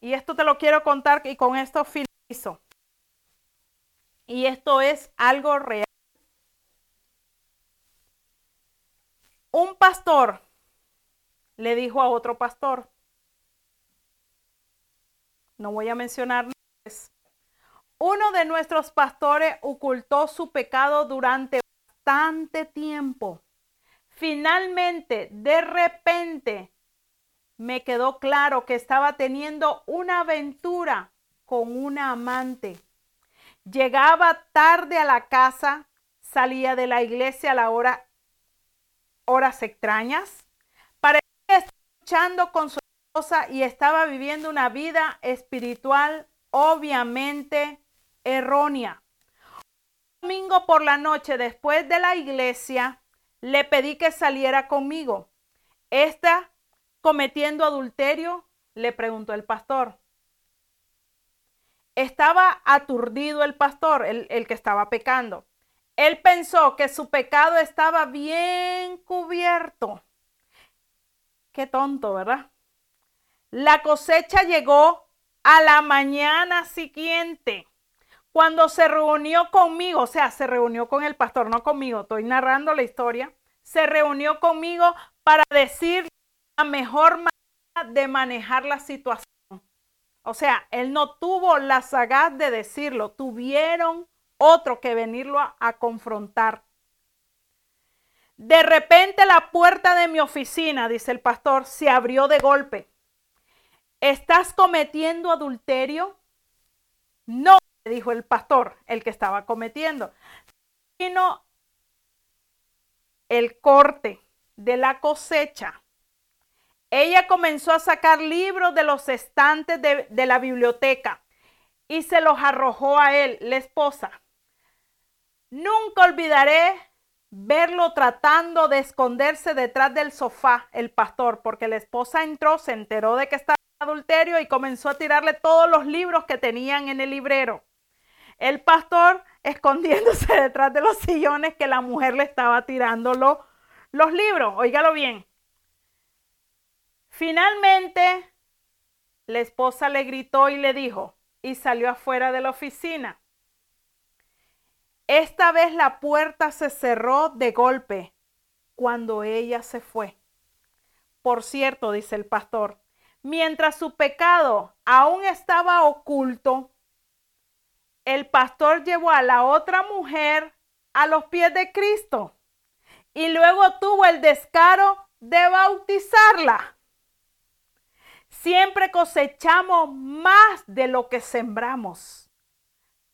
Y esto te lo quiero contar y con esto finalizo. Y esto es algo real. Un pastor le dijo a otro pastor, no voy a mencionar nombres, uno de nuestros pastores ocultó su pecado durante bastante tiempo. Finalmente, de repente, me quedó claro que estaba teniendo una aventura con una amante. Llegaba tarde a la casa, salía de la iglesia a la hora, horas extrañas. Parecía estar luchando con su esposa y estaba viviendo una vida espiritual obviamente errónea. Un domingo por la noche, después de la iglesia, le pedí que saliera conmigo. Esta cometiendo adulterio? Le preguntó el pastor. Estaba aturdido el pastor, el, el, que estaba pecando. Él pensó que su pecado estaba bien cubierto. Qué tonto, ¿verdad? La cosecha llegó a la mañana siguiente, cuando se reunió conmigo, o sea, se reunió con el pastor, no conmigo, estoy narrando la historia, se reunió conmigo para decir la mejor manera de manejar la situación. O sea, él no tuvo la sagaz de decirlo, tuvieron otro que venirlo a, a confrontar. De repente la puerta de mi oficina, dice el pastor, se abrió de golpe. ¿Estás cometiendo adulterio? No, dijo el pastor, el que estaba cometiendo. Vino el corte de la cosecha ella comenzó a sacar libros de los estantes de, la biblioteca y se los arrojó a él, la esposa. Nunca olvidaré verlo tratando de esconderse detrás del sofá, el pastor, porque la esposa entró, se enteró de que estaba adulterio y comenzó a tirarle todos los libros que tenían en el librero. El pastor escondiéndose detrás de los sillones que la mujer le estaba tirando los libros. Óigalo bien. Finalmente, la esposa le gritó y le dijo, y salió afuera de la oficina. Esta vez la puerta se cerró de golpe cuando ella se fue. Por cierto, dice el pastor, mientras su pecado aún estaba oculto, el pastor llevó a la otra mujer a los pies de Cristo y luego tuvo el descaro de bautizarla. Siempre cosechamos más de lo que sembramos.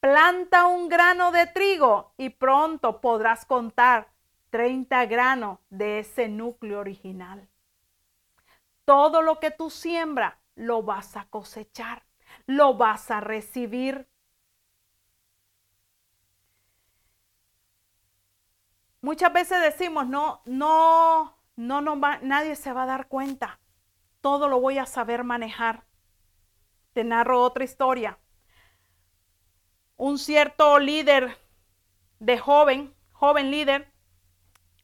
Planta un grano de trigo y pronto podrás contar 30 granos de ese núcleo original. Todo lo que tú siembras lo vas a cosechar, lo vas a recibir. Muchas veces decimos, no, no, no, no nadie se va a dar cuenta. Todo lo voy a saber manejar. Te narro otra historia. Un cierto líder de joven, joven líder,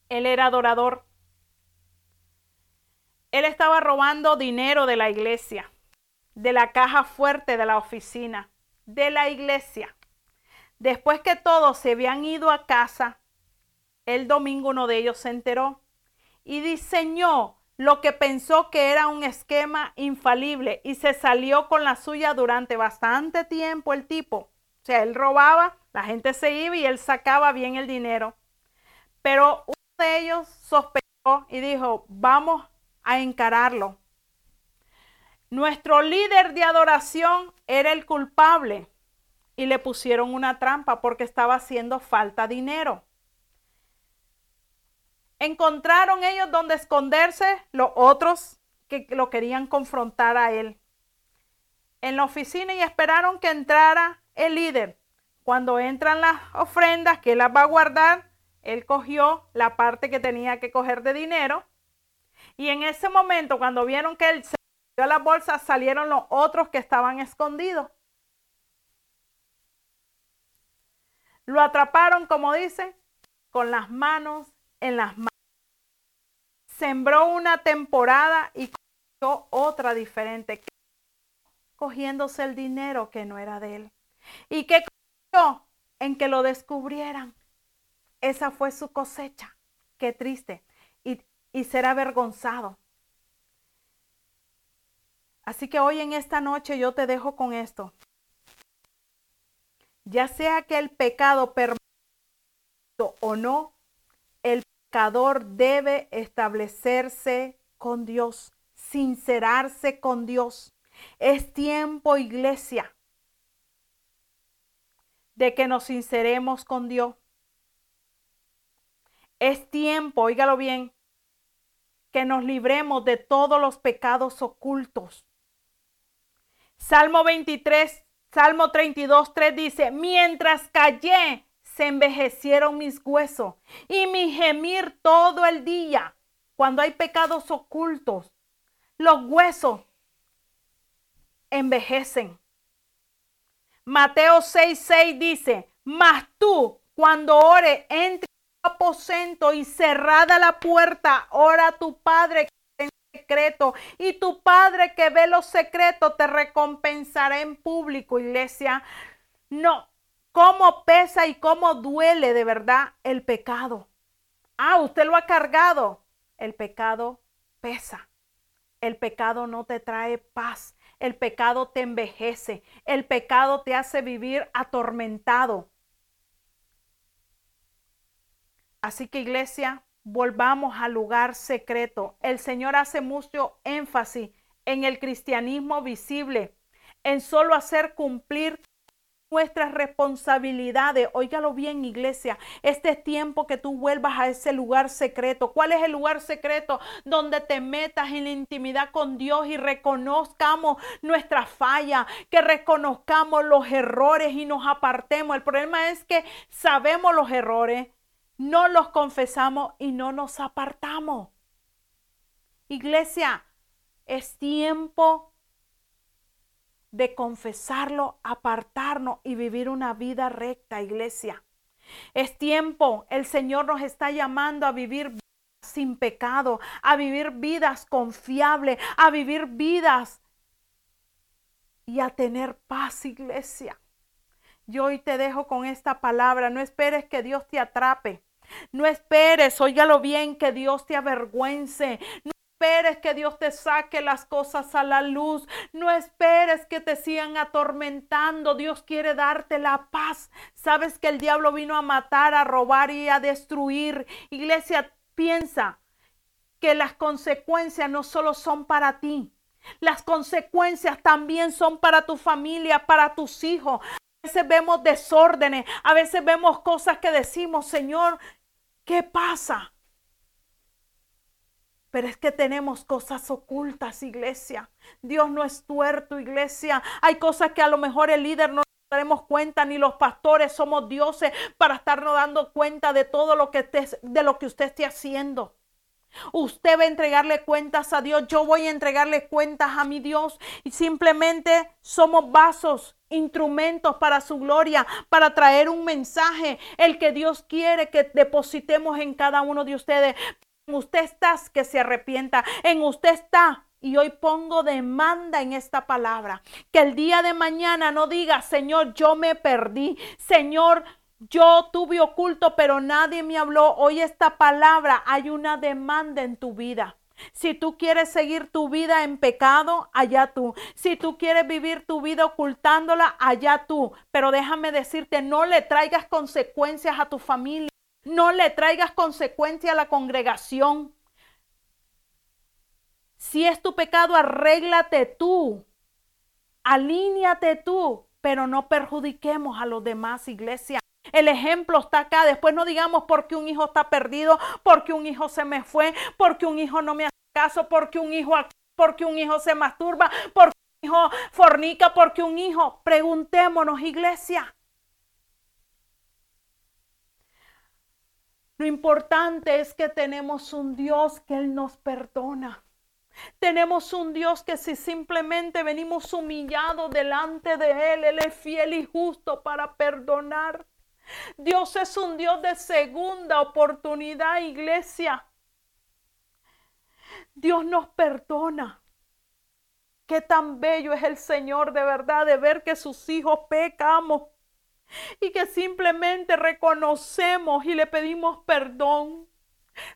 él era adorador. Él estaba robando dinero de la iglesia, de la caja fuerte de la oficina, de la iglesia. Después que todos se habían ido a casa, el domingo uno de ellos se enteró y diseñó lo que pensó que era un esquema infalible y se salió con la suya durante bastante tiempo el tipo. O sea, él robaba, la gente se iba y él sacaba bien el dinero. Pero uno de ellos sospechó y dijo, vamos a encararlo. Nuestro líder de adoración era el culpable y le pusieron una trampa porque estaba haciendo falta dinero encontraron ellos donde esconderse los otros que lo querían confrontar a él. En la oficina y esperaron que entrara el líder. Cuando entran las ofrendas que él las va a guardar, él cogió la parte que tenía que coger de dinero. Y en ese momento, cuando vieron que él se dio las bolsas, salieron los otros que estaban escondidos. Lo atraparon, como dice, con las manos en las manos. Sembró una temporada y cogió otra diferente, cogiéndose el dinero que no era de él. ¿Y qué cogió? En que lo descubrieran. Esa fue su cosecha. Qué triste. Y, y ser avergonzado. Así que hoy en esta noche yo te dejo con esto. Ya sea que el pecado permanezca o no, el pecador debe establecerse con Dios, sincerarse con Dios. Es tiempo, iglesia, de que nos sinceremos con Dios. Es tiempo, óigalo bien, que nos libremos de todos los pecados ocultos. Salmo 23, Salmo 32, 3 dice, mientras callé, se envejecieron mis huesos y mi gemir todo el día. Cuando hay pecados ocultos, los huesos envejecen. Mateo 6:6 6 dice, mas tú cuando ore entre tu aposento y cerrada la puerta, ora a tu Padre en secreto y tu Padre que ve los secretos te recompensará en público, iglesia. No, cómo pesa y cómo duele de verdad el pecado. Ah, usted lo ha cargado. El pecado pesa. El pecado no te trae paz. El pecado te envejece. El pecado te hace vivir atormentado. Así que iglesia, volvamos al lugar secreto. El Señor hace mucho énfasis en el cristianismo visible, en solo hacer cumplir nuestras responsabilidades. Óigalo bien, iglesia. Este es tiempo que tú vuelvas a ese lugar secreto. ¿Cuál es el lugar secreto? Donde te metas en la intimidad con Dios y reconozcamos nuestra falla, que reconozcamos los errores y nos apartemos. El problema es que sabemos los errores, no los confesamos y no nos apartamos. Iglesia, es tiempo de confesarlo, apartarnos y vivir una vida recta, iglesia. Es tiempo, el Señor nos está llamando a vivir sin pecado, a vivir vidas confiables, a vivir vidas y a tener paz, iglesia. Yo hoy te dejo con esta palabra. No esperes que Dios te atrape. No esperes, óigalo bien, que Dios te avergüence. Esperes que Dios te saque las cosas a la luz. No esperes que te sigan atormentando. Dios quiere darte la paz. Sabes que el diablo vino a matar, a robar y a destruir. Iglesia, piensa que las consecuencias no solo son para ti. Las consecuencias también son para tu familia, para tus hijos. A veces vemos desórdenes, a veces vemos cosas que decimos, Señor, ¿qué pasa? Pero es que tenemos cosas ocultas, iglesia. Dios no es tuerto, iglesia. Hay cosas que a lo mejor el líder no daremos cuenta, ni los pastores somos dioses para estarnos dando cuenta de todo lo que, de lo que usted esté haciendo. Usted va a entregarle cuentas a Dios, yo voy a entregarle cuentas a mi Dios y simplemente somos vasos, instrumentos para su gloria, para traer un mensaje, el que Dios quiere que depositemos en cada uno de ustedes. Usted está que se arrepienta, en usted está y hoy pongo demanda en esta palabra. Que el día de mañana no diga, Señor, yo me perdí. Señor, yo tuve oculto, pero nadie me habló. Hoy esta palabra, hay una demanda en tu vida. Si tú quieres seguir tu vida en pecado, allá tú. Si tú quieres vivir tu vida ocultándola, allá tú. Pero déjame decirte, no le traigas consecuencias a tu familia. No le traigas consecuencias a la congregación. Si es tu pecado, arréglate tú. Alíñate tú, pero no perjudiquemos a los demás, iglesia. El ejemplo está acá. Después no digamos porque un hijo está perdido, porque un hijo se me fue, porque un hijo no me hace caso, porque un hijo porque un hijo se masturba, porque un hijo fornica, porque un hijo. Preguntémonos, iglesia. Lo importante es que tenemos un Dios que Él nos perdona. Tenemos un Dios que si simplemente venimos humillados delante de Él, Él es fiel y justo para perdonar. Dios es un Dios de segunda oportunidad, iglesia. Dios nos perdona. Qué tan bello es el Señor de verdad de ver que sus hijos pecamos y que simplemente reconocemos y le pedimos perdón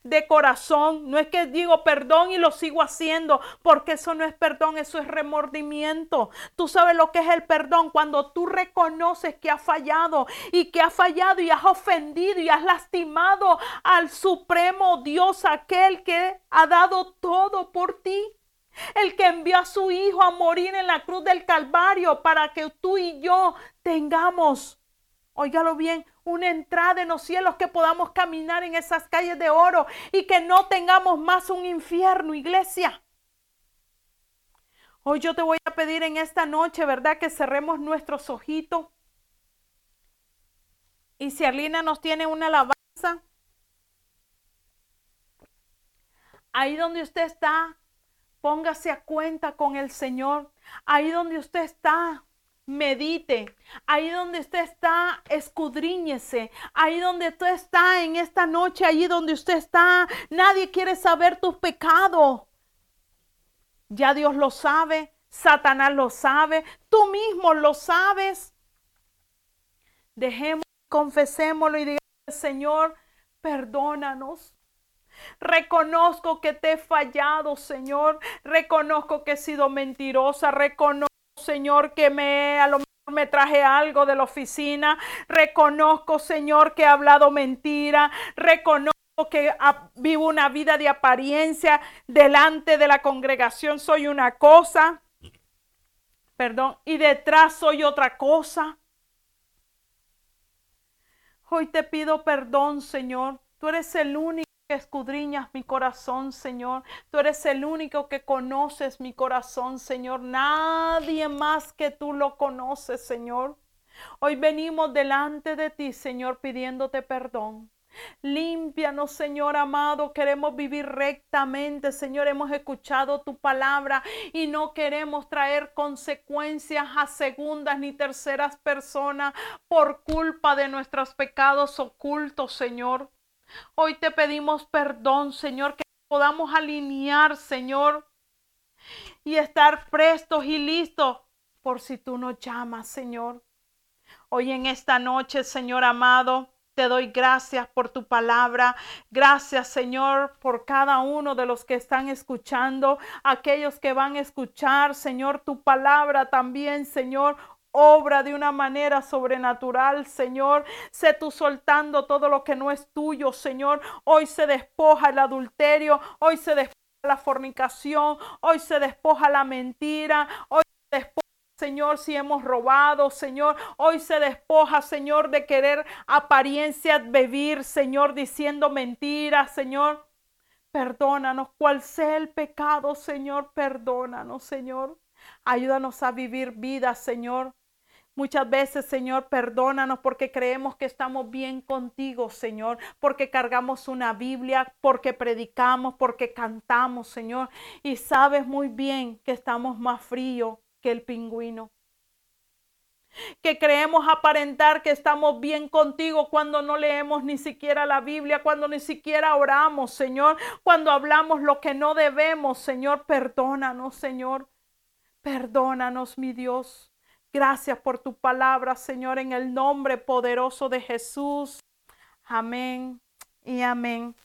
de corazón. No es que digo perdón y lo sigo haciendo, porque eso no es perdón, eso es remordimiento. Tú sabes lo que es el perdón cuando tú reconoces que has fallado y que has fallado y has ofendido y has lastimado al supremo Dios, aquel que ha dado todo por ti. El que envió a su Hijo a morir en la cruz del Calvario para que tú y yo tengamos, óigalo bien, una entrada en los cielos, que podamos caminar en esas calles de oro y que no tengamos más un infierno, iglesia. Hoy yo te voy a pedir en esta noche, ¿verdad? Que cerremos nuestros ojitos. Y si Arlina nos tiene una alabanza, ahí donde usted está, póngase a cuenta con el Señor. Ahí donde usted está, medite. Ahí donde usted está, escudriñese. Ahí donde usted está en esta noche, ahí donde usted está, nadie quiere saber tus pecados. Ya Dios lo sabe, Satanás lo sabe, tú mismo lo sabes. Dejemos, confesémoslo y digamos, Señor, perdónanos. Reconozco que te he fallado, Señor. Reconozco que he sido mentirosa. Reconozco Señor, que me a lo mejor me traje algo de la oficina. Reconozco, Señor, que he hablado mentira. Reconozco que vivo una vida de apariencia delante de la congregación. Soy una cosa. Perdón. Y detrás soy otra cosa. Hoy te pido perdón, Señor. Tú eres el único escudriñas mi corazón, Señor. Tú eres el único que conoces mi corazón, Señor. Nadie más que tú lo conoces, Señor. Hoy venimos delante de ti, Señor, pidiéndote perdón. Límpianos, Señor amado. Queremos vivir rectamente, Señor. Hemos escuchado tu palabra y no queremos traer consecuencias a segundas ni terceras personas por culpa de nuestros pecados ocultos, Señor. Hoy te pedimos perdón, Señor, que podamos alinear, Señor, y estar prestos y listos por si tú nos llamas, Señor. Hoy en esta noche, Señor amado, te doy gracias por tu palabra. Gracias, Señor, por cada uno de los que están escuchando, aquellos que van a escuchar, Señor, tu palabra también, Señor. Obra de una manera sobrenatural, Señor. Sé tú soltando todo lo que no es tuyo, Señor. Hoy se despoja el adulterio, hoy se despoja la fornicación, hoy se despoja la mentira, hoy se despoja Señor, si hemos robado, Señor, hoy se despoja, Señor, de querer apariencias, vivir, Señor, diciendo mentiras, Señor. Perdónanos, cual sea el pecado, Señor, perdónanos, Señor. Ayúdanos a vivir vida, Señor. Muchas veces, Señor, perdónanos porque creemos que estamos bien contigo, Señor, porque cargamos una Biblia, porque predicamos, porque cantamos, Señor. Y sabes muy bien que estamos más fríos que el pingüino. Que creemos aparentar que estamos bien contigo cuando no leemos ni siquiera la Biblia, cuando ni siquiera oramos, Señor, cuando hablamos lo que no debemos, Señor, perdónanos, Señor. Perdónanos, mi Dios. Gracias por tu palabra, Señor, en el nombre poderoso de Jesús. Amén y amén.